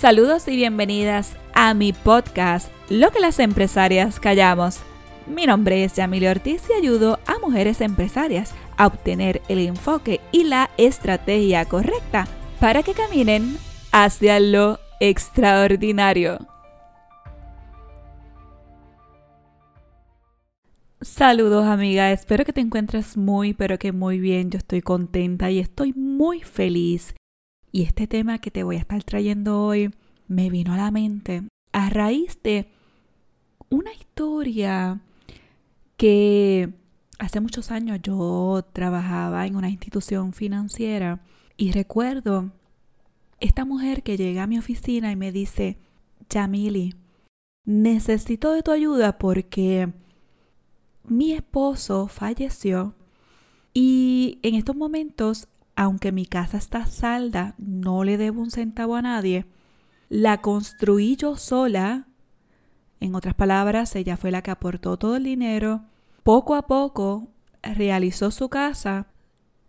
Saludos y bienvenidas a mi podcast, Lo que las empresarias callamos. Mi nombre es Yamile Ortiz y ayudo a mujeres empresarias a obtener el enfoque y la estrategia correcta para que caminen hacia lo extraordinario. Saludos amiga, espero que te encuentres muy pero que muy bien. Yo estoy contenta y estoy muy feliz. Y este tema que te voy a estar trayendo hoy me vino a la mente a raíz de una historia que hace muchos años yo trabajaba en una institución financiera y recuerdo esta mujer que llega a mi oficina y me dice, Jamili, necesito de tu ayuda porque mi esposo falleció y en estos momentos, aunque mi casa está salda, no le debo un centavo a nadie, la construí yo sola. En otras palabras, ella fue la que aportó todo el dinero. Poco a poco realizó su casa.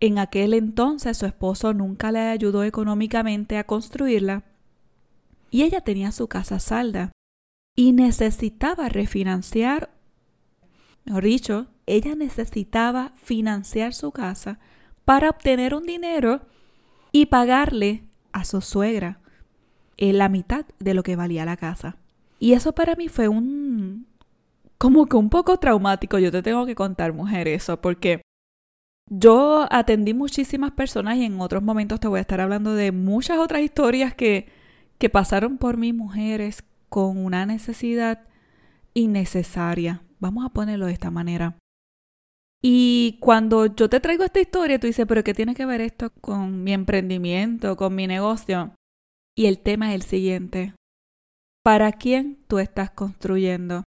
En aquel entonces su esposo nunca le ayudó económicamente a construirla. Y ella tenía su casa salda y necesitaba refinanciar Mejor dicho, ella necesitaba financiar su casa para obtener un dinero y pagarle a su suegra la mitad de lo que valía la casa. Y eso para mí fue un... como que un poco traumático. Yo te tengo que contar, mujer, eso, porque yo atendí muchísimas personas y en otros momentos te voy a estar hablando de muchas otras historias que, que pasaron por mí, mujeres con una necesidad innecesaria, Vamos a ponerlo de esta manera. Y cuando yo te traigo esta historia, tú dices, pero ¿qué tiene que ver esto con mi emprendimiento, con mi negocio? Y el tema es el siguiente. ¿Para quién tú estás construyendo?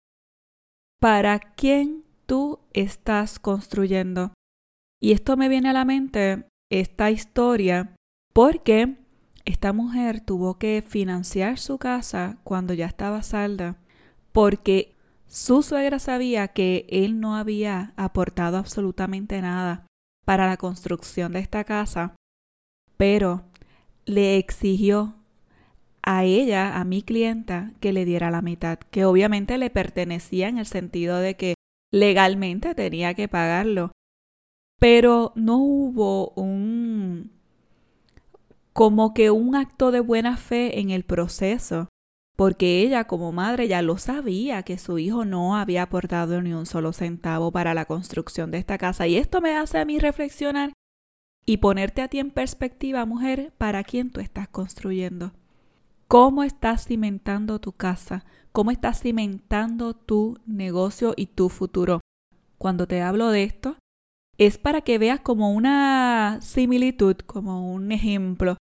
¿Para quién tú estás construyendo? Y esto me viene a la mente, esta historia, porque esta mujer tuvo que financiar su casa cuando ya estaba salda, porque su suegra sabía que él no había aportado absolutamente nada para la construcción de esta casa, pero le exigió a ella, a mi clienta, que le diera la mitad, que obviamente le pertenecía en el sentido de que legalmente tenía que pagarlo. Pero no hubo un como que un acto de buena fe en el proceso porque ella como madre ya lo sabía que su hijo no había aportado ni un solo centavo para la construcción de esta casa. Y esto me hace a mí reflexionar y ponerte a ti en perspectiva, mujer, para quién tú estás construyendo. ¿Cómo estás cimentando tu casa? ¿Cómo estás cimentando tu negocio y tu futuro? Cuando te hablo de esto, es para que veas como una similitud, como un ejemplo,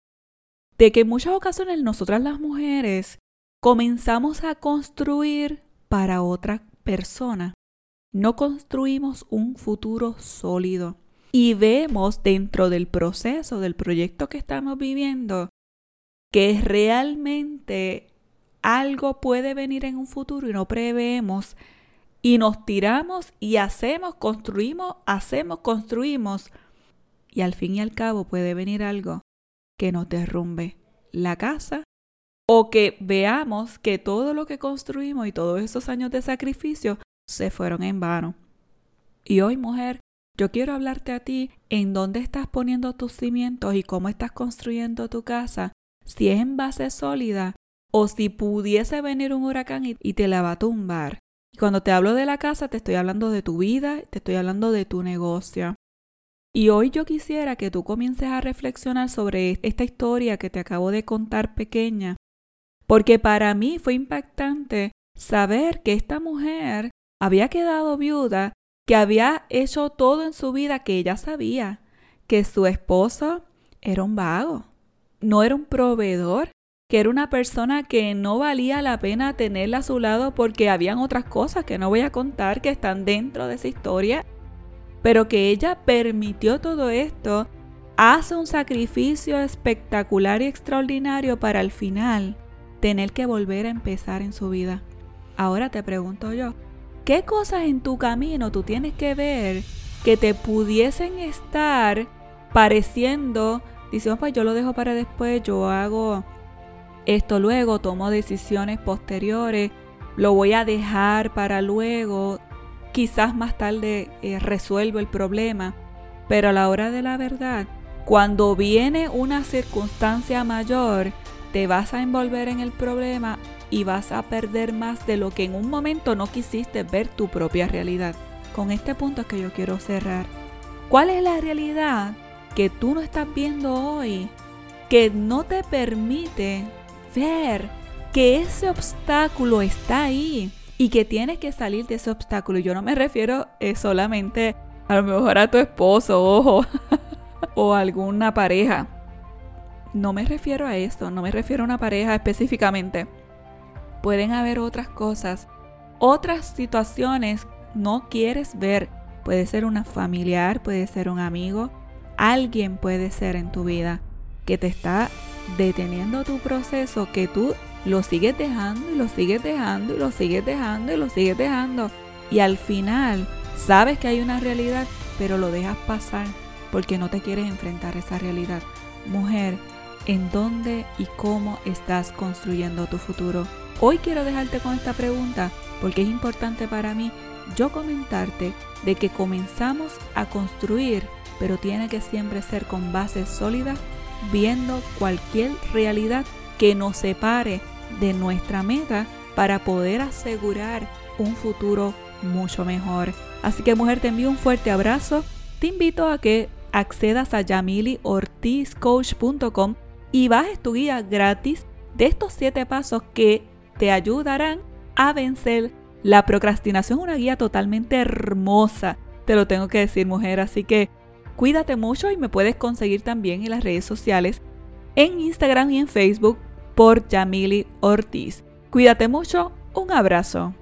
de que en muchas ocasiones nosotras las mujeres comenzamos a construir para otra persona. No construimos un futuro sólido. Y vemos dentro del proceso, del proyecto que estamos viviendo, que realmente algo puede venir en un futuro y no prevemos y nos tiramos y hacemos, construimos, hacemos, construimos y al fin y al cabo puede venir algo que nos derrumbe la casa o que veamos que todo lo que construimos y todos esos años de sacrificio se fueron en vano. Y hoy, mujer, yo quiero hablarte a ti en dónde estás poniendo tus cimientos y cómo estás construyendo tu casa, si es en base sólida o si pudiese venir un huracán y, te la va a tumbar. Y cuando te hablo de la casa, te estoy hablando de tu vida, te estoy hablando de tu negocio. Y hoy yo quisiera que tú comiences a reflexionar sobre esta historia que te acabo de contar pequeña porque para mí fue impactante saber que esta mujer había quedado viuda, que había hecho todo en su vida que ella sabía, que su esposo era un vago, no era un proveedor, que era una persona que no valía la pena tenerla a su lado porque habían otras cosas que no voy a contar que están dentro de esa historia, pero que ella permitió todo esto, hace un sacrificio espectacular y extraordinario para el final tener que volver a empezar en su vida. Ahora te pregunto yo, ¿qué cosas en tu camino tú tienes que ver que te pudiesen estar pareciendo, diciendo, pues yo lo dejo para después, yo hago esto luego, tomo decisiones posteriores, lo voy a dejar para luego, quizás más tarde eh, resuelvo el problema, pero a la hora de la verdad, cuando viene una circunstancia mayor, te vas a envolver en el problema y vas a perder más de lo que en un momento no quisiste ver tu propia realidad. Con este punto es que yo quiero cerrar. ¿Cuál es la realidad que tú no estás viendo hoy que no te permite ver que ese obstáculo está ahí y que tienes que salir de ese obstáculo? Yo no me refiero eh, solamente a lo mejor a tu esposo ojo, o alguna pareja. No me refiero a esto, no me refiero a una pareja específicamente. Pueden haber otras cosas, otras situaciones no quieres ver. Puede ser una familiar, puede ser un amigo, alguien puede ser en tu vida que te está deteniendo tu proceso, que tú lo sigues dejando y lo sigues dejando y lo sigues dejando y lo sigues dejando. Y al final sabes que hay una realidad, pero lo dejas pasar porque no te quieres enfrentar a esa realidad. Mujer, ¿en dónde y cómo estás construyendo tu futuro? Hoy quiero dejarte con esta pregunta porque es importante para mí yo comentarte de que comenzamos a construir pero tiene que siempre ser con bases sólidas, viendo cualquier realidad que nos separe de nuestra meta para poder asegurar un futuro mucho mejor. Así que mujer, te envío un fuerte abrazo. Te invito a que accedas a yamiliortizcoach.com y bajes tu guía gratis de estos 7 pasos que te ayudarán a vencer la procrastinación. Una guía totalmente hermosa, te lo tengo que decir mujer, así que Cuídate mucho y me puedes conseguir también en las redes sociales, en Instagram y en Facebook por Yamili Ortiz. Cuídate mucho, un abrazo.